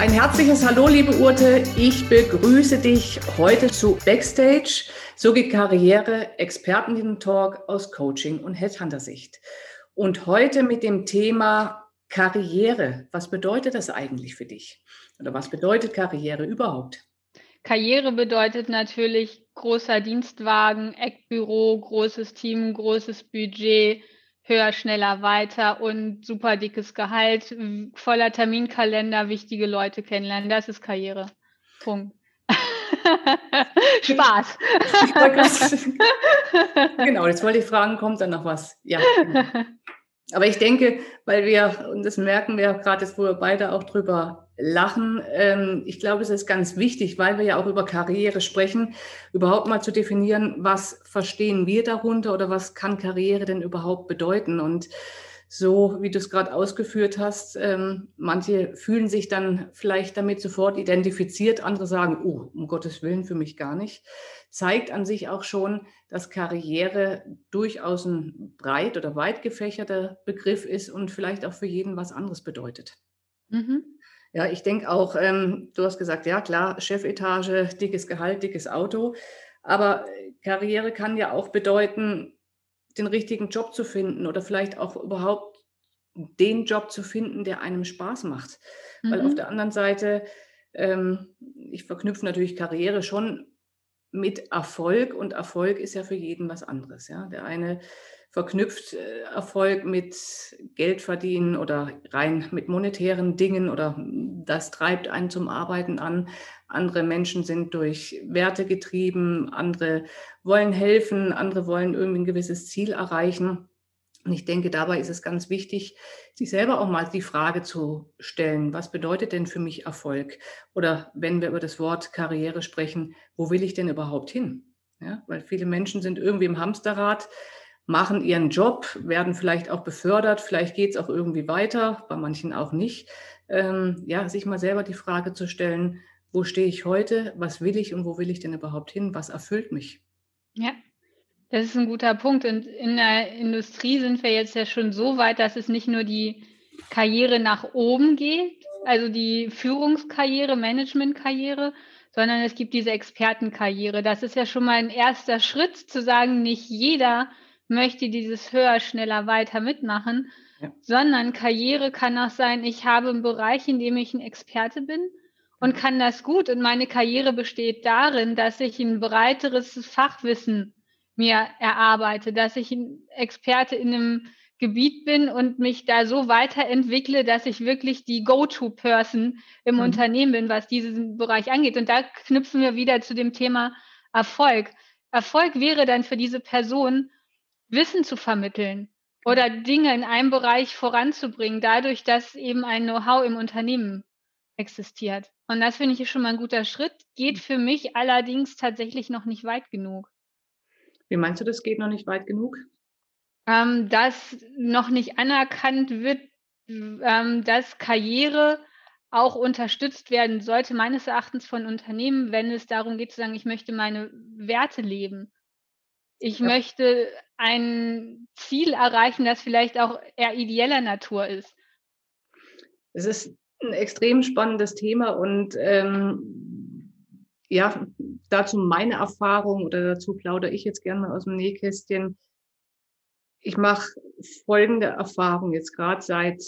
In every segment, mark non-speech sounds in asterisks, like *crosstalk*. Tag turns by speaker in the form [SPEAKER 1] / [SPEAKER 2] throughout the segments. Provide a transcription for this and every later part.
[SPEAKER 1] Ein herzliches Hallo, liebe Urte. Ich begrüße dich heute zu Backstage. So geht Karriere, Experten-Talk aus Coaching und Headhunter-Sicht. Und heute mit dem Thema Karriere. Was bedeutet das eigentlich für dich? Oder was bedeutet Karriere überhaupt?
[SPEAKER 2] Karriere bedeutet natürlich großer Dienstwagen, Eckbüro, großes Team, großes Budget, höher, schneller, weiter und super dickes Gehalt, voller Terminkalender, wichtige Leute kennenlernen. Das ist Karriere. Punkt. *laughs* Spaß.
[SPEAKER 1] genau, jetzt wollte ich fragen, kommt dann noch was? Ja. *laughs* Aber ich denke, weil wir, und das merken wir gerade jetzt, wo wir beide auch drüber lachen, ähm, ich glaube, es ist ganz wichtig, weil wir ja auch über Karriere sprechen, überhaupt mal zu definieren, was verstehen wir darunter oder was kann Karriere denn überhaupt bedeuten? Und so, wie du es gerade ausgeführt hast, ähm, manche fühlen sich dann vielleicht damit sofort identifiziert, andere sagen, oh, um Gottes Willen für mich gar nicht zeigt an sich auch schon, dass Karriere durchaus ein breit oder weit gefächerter Begriff ist und vielleicht auch für jeden was anderes bedeutet. Mhm. Ja, ich denke auch, ähm, du hast gesagt, ja klar, Chefetage, dickes Gehalt, dickes Auto. Aber Karriere kann ja auch bedeuten, den richtigen Job zu finden oder vielleicht auch überhaupt den Job zu finden, der einem Spaß macht. Mhm. Weil auf mhm. der anderen Seite, ähm, ich verknüpfe natürlich Karriere schon mit Erfolg und Erfolg ist ja für jeden was anderes. Ja? Der eine verknüpft äh, Erfolg mit Geld verdienen oder rein mit monetären Dingen oder das treibt einen zum Arbeiten an. Andere Menschen sind durch Werte getrieben, andere wollen helfen, andere wollen irgendwie ein gewisses Ziel erreichen. Und ich denke, dabei ist es ganz wichtig, sich selber auch mal die Frage zu stellen, was bedeutet denn für mich Erfolg? Oder wenn wir über das Wort Karriere sprechen, wo will ich denn überhaupt hin? Ja, weil viele Menschen sind irgendwie im Hamsterrad, machen ihren Job, werden vielleicht auch befördert, vielleicht geht es auch irgendwie weiter, bei manchen auch nicht. Ähm, ja, sich mal selber die Frage zu stellen, wo stehe ich heute, was will ich und wo will ich denn überhaupt hin, was erfüllt mich?
[SPEAKER 2] Ja, das ist ein guter Punkt. Und in der Industrie sind wir jetzt ja schon so weit, dass es nicht nur die Karriere nach oben geht, also die Führungskarriere, Managementkarriere, sondern es gibt diese Expertenkarriere. Das ist ja schon mal ein erster Schritt zu sagen, nicht jeder möchte dieses höher, schneller, weiter mitmachen, ja. sondern Karriere kann auch sein, ich habe einen Bereich, in dem ich ein Experte bin und kann das gut. Und meine Karriere besteht darin, dass ich ein breiteres Fachwissen mir erarbeite, dass ich ein Experte in einem Gebiet bin und mich da so weiterentwickle, dass ich wirklich die Go-to-Person im mhm. Unternehmen bin, was diesen Bereich angeht. Und da knüpfen wir wieder zu dem Thema Erfolg. Erfolg wäre dann für diese Person, Wissen zu vermitteln oder Dinge in einem Bereich voranzubringen, dadurch, dass eben ein Know-how im Unternehmen existiert. Und das finde ich schon mal ein guter Schritt, geht mhm. für mich allerdings tatsächlich noch nicht weit genug.
[SPEAKER 1] Wie meinst du, das geht noch nicht weit genug?
[SPEAKER 2] Ähm, dass noch nicht anerkannt wird, ähm, dass Karriere auch unterstützt werden sollte, meines Erachtens von Unternehmen, wenn es darum geht zu sagen, ich möchte meine Werte leben. Ich ja. möchte ein Ziel erreichen, das vielleicht auch eher ideeller Natur ist.
[SPEAKER 1] Es ist ein extrem spannendes Thema und ähm, ja, dazu meine Erfahrung oder dazu plaudere ich jetzt gerne aus dem Nähkästchen. Ich mache folgende Erfahrung jetzt gerade seit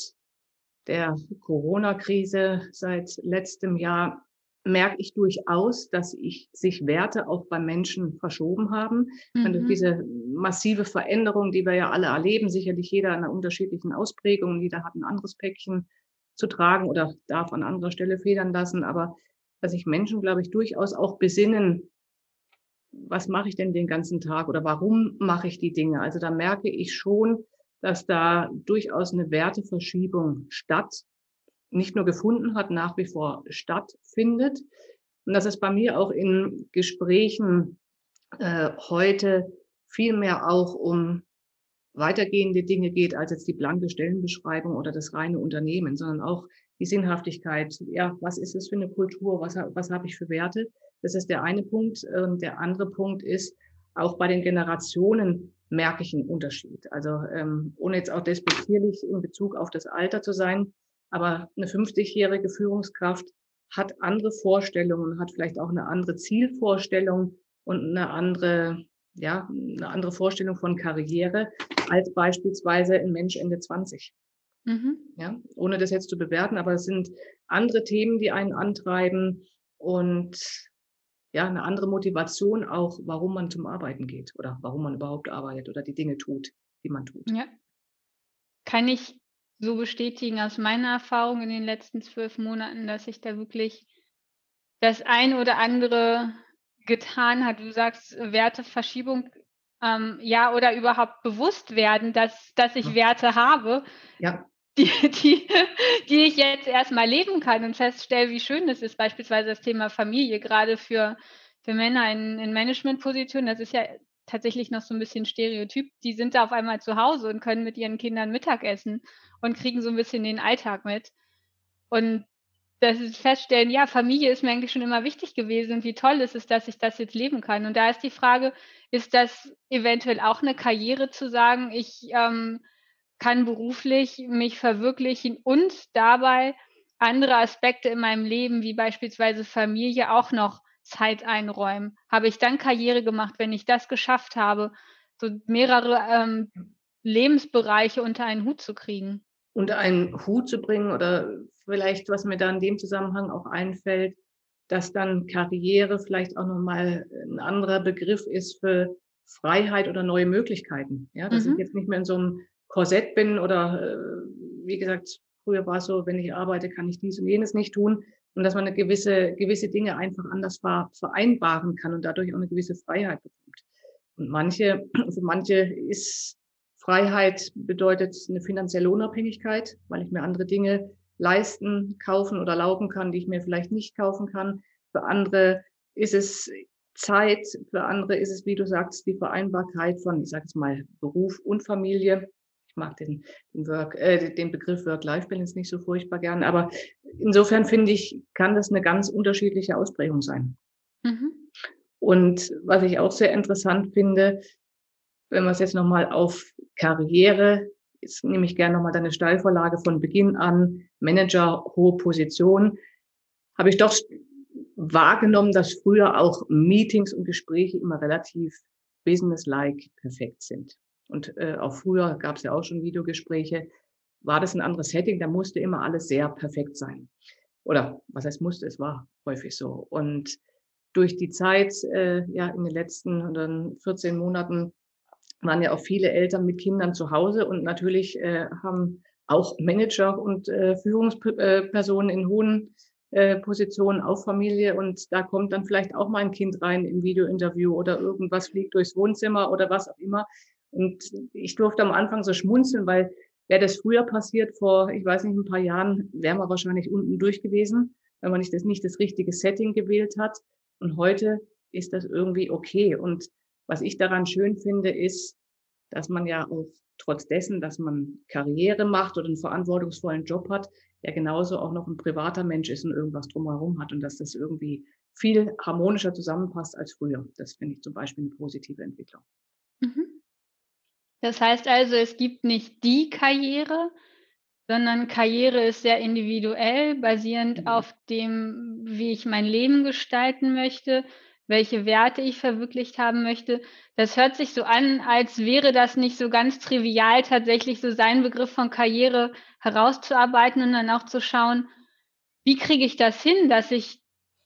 [SPEAKER 1] der Corona-Krise, seit letztem Jahr merke ich durchaus, dass ich sich Werte auch bei Menschen verschoben haben. Mhm. Durch diese massive Veränderung, die wir ja alle erleben, sicherlich jeder in einer unterschiedlichen Ausprägung, jeder hat ein anderes Päckchen zu tragen oder darf an anderer Stelle federn lassen. Aber dass sich Menschen, glaube ich, durchaus auch besinnen, was mache ich denn den ganzen Tag oder warum mache ich die Dinge? Also da merke ich schon, dass da durchaus eine Werteverschiebung statt, nicht nur gefunden hat, nach wie vor stattfindet. Und dass es bei mir auch in Gesprächen äh, heute viel mehr auch um weitergehende Dinge geht als jetzt die blanke Stellenbeschreibung oder das reine Unternehmen, sondern auch die Sinnhaftigkeit. Ja, was ist es für eine Kultur? Was, was habe ich für Werte? Das ist der eine Punkt. Und der andere Punkt ist, auch bei den Generationen merke ich einen Unterschied. Also ähm, ohne jetzt auch despektierlich in Bezug auf das Alter zu sein, aber eine 50-jährige Führungskraft hat andere Vorstellungen, hat vielleicht auch eine andere Zielvorstellung und eine andere, ja, eine andere Vorstellung von Karriere als beispielsweise ein Mensch Ende 20. Mhm. Ja, ohne das jetzt zu bewerten, aber es sind andere Themen, die einen antreiben und ja, eine andere Motivation auch, warum man zum Arbeiten geht oder warum man überhaupt arbeitet oder die Dinge tut, die man tut.
[SPEAKER 2] Ja. Kann ich so bestätigen aus meiner Erfahrung in den letzten zwölf Monaten, dass sich da wirklich das ein oder andere getan hat. Du sagst Werteverschiebung, ähm, ja, oder überhaupt bewusst werden, dass, dass ich Werte habe. Ja die, die, *laughs* die ich jetzt erstmal leben kann und feststelle, wie schön das ist, beispielsweise das Thema Familie, gerade für, für Männer in, in Managementpositionen. Das ist ja tatsächlich noch so ein bisschen Stereotyp. Die sind da auf einmal zu Hause und können mit ihren Kindern Mittagessen und kriegen so ein bisschen den Alltag mit. Und das ist feststellen, ja, Familie ist mir eigentlich schon immer wichtig gewesen und wie toll ist es, dass ich das jetzt leben kann. Und da ist die Frage, ist das eventuell auch eine Karriere zu sagen, ich ähm, kann beruflich mich verwirklichen und dabei andere Aspekte in meinem Leben, wie beispielsweise Familie, auch noch Zeit einräumen. Habe ich dann Karriere gemacht, wenn ich das geschafft habe, so mehrere ähm, Lebensbereiche unter einen Hut zu kriegen?
[SPEAKER 1] Unter einen Hut zu bringen oder vielleicht, was mir da in dem Zusammenhang auch einfällt, dass dann Karriere vielleicht auch nochmal ein anderer Begriff ist für Freiheit oder neue Möglichkeiten. Ja, dass mhm. ich jetzt nicht mehr in so einem Korsett bin oder äh, wie gesagt, früher war es so, wenn ich arbeite, kann ich dies und jenes nicht tun und dass man eine gewisse, gewisse Dinge einfach anders vereinbaren kann und dadurch auch eine gewisse Freiheit bekommt. Und manche, *clears throat* für manche ist Freiheit bedeutet eine finanzielle Unabhängigkeit, weil ich mir andere Dinge leisten, kaufen oder erlauben kann, die ich mir vielleicht nicht kaufen kann. Für andere ist es Zeit, für andere ist es, wie du sagst, die Vereinbarkeit von, ich sage jetzt mal, Beruf und Familie ich mag den, den, Work, äh, den Begriff Work-Life-Balance nicht so furchtbar gern, aber insofern finde ich, kann das eine ganz unterschiedliche Ausprägung sein. Mhm. Und was ich auch sehr interessant finde, wenn wir es jetzt nochmal auf Karriere, jetzt nehme ich gerne nochmal deine Steilvorlage von Beginn an, Manager, hohe Position, habe ich doch wahrgenommen, dass früher auch Meetings und Gespräche immer relativ business-like perfekt sind und äh, auch früher gab es ja auch schon Videogespräche, war das ein anderes Setting, da musste immer alles sehr perfekt sein. Oder was heißt musste, es war häufig so. Und durch die Zeit, äh, ja, in den letzten oder 14 Monaten waren ja auch viele Eltern mit Kindern zu Hause und natürlich äh, haben auch Manager und äh, Führungspersonen in hohen äh, Positionen auf Familie und da kommt dann vielleicht auch mal ein Kind rein im Videointerview oder irgendwas fliegt durchs Wohnzimmer oder was auch immer. Und ich durfte am Anfang so schmunzeln, weil wäre das früher passiert, vor, ich weiß nicht, ein paar Jahren, wären wir wahrscheinlich unten durch gewesen, wenn man nicht das, nicht das richtige Setting gewählt hat. Und heute ist das irgendwie okay. Und was ich daran schön finde, ist, dass man ja auch trotz dessen, dass man Karriere macht oder einen verantwortungsvollen Job hat, ja genauso auch noch ein privater Mensch ist und irgendwas drumherum hat und dass das irgendwie viel harmonischer zusammenpasst als früher. Das finde ich zum Beispiel eine positive Entwicklung. Mhm.
[SPEAKER 2] Das heißt also, es gibt nicht die Karriere, sondern Karriere ist sehr individuell, basierend mhm. auf dem, wie ich mein Leben gestalten möchte, welche Werte ich verwirklicht haben möchte. Das hört sich so an, als wäre das nicht so ganz trivial, tatsächlich so seinen Begriff von Karriere herauszuarbeiten und dann auch zu schauen, wie kriege ich das hin, dass ich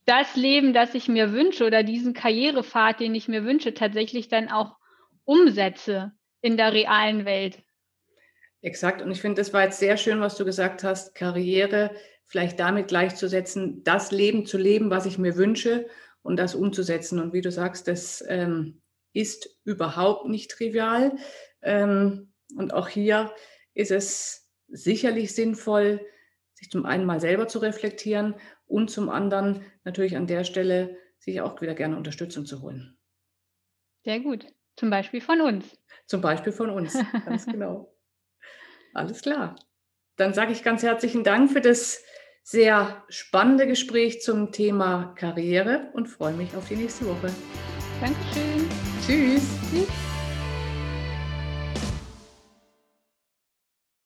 [SPEAKER 2] das Leben, das ich mir wünsche oder diesen Karrierepfad, den ich mir wünsche, tatsächlich dann auch umsetze in der realen Welt.
[SPEAKER 1] Exakt. Und ich finde, das war jetzt sehr schön, was du gesagt hast, Karriere vielleicht damit gleichzusetzen, das Leben zu leben, was ich mir wünsche und das umzusetzen. Und wie du sagst, das ähm, ist überhaupt nicht trivial. Ähm, und auch hier ist es sicherlich sinnvoll, sich zum einen mal selber zu reflektieren und zum anderen natürlich an der Stelle sich auch wieder gerne Unterstützung zu holen.
[SPEAKER 2] Sehr gut. Zum Beispiel von uns.
[SPEAKER 1] Zum Beispiel von uns, ganz *laughs* genau. Alles klar. Dann sage ich ganz herzlichen Dank für das sehr spannende Gespräch zum Thema Karriere und freue mich auf die nächste Woche.
[SPEAKER 2] Dankeschön.
[SPEAKER 1] Tschüss. Tschüss.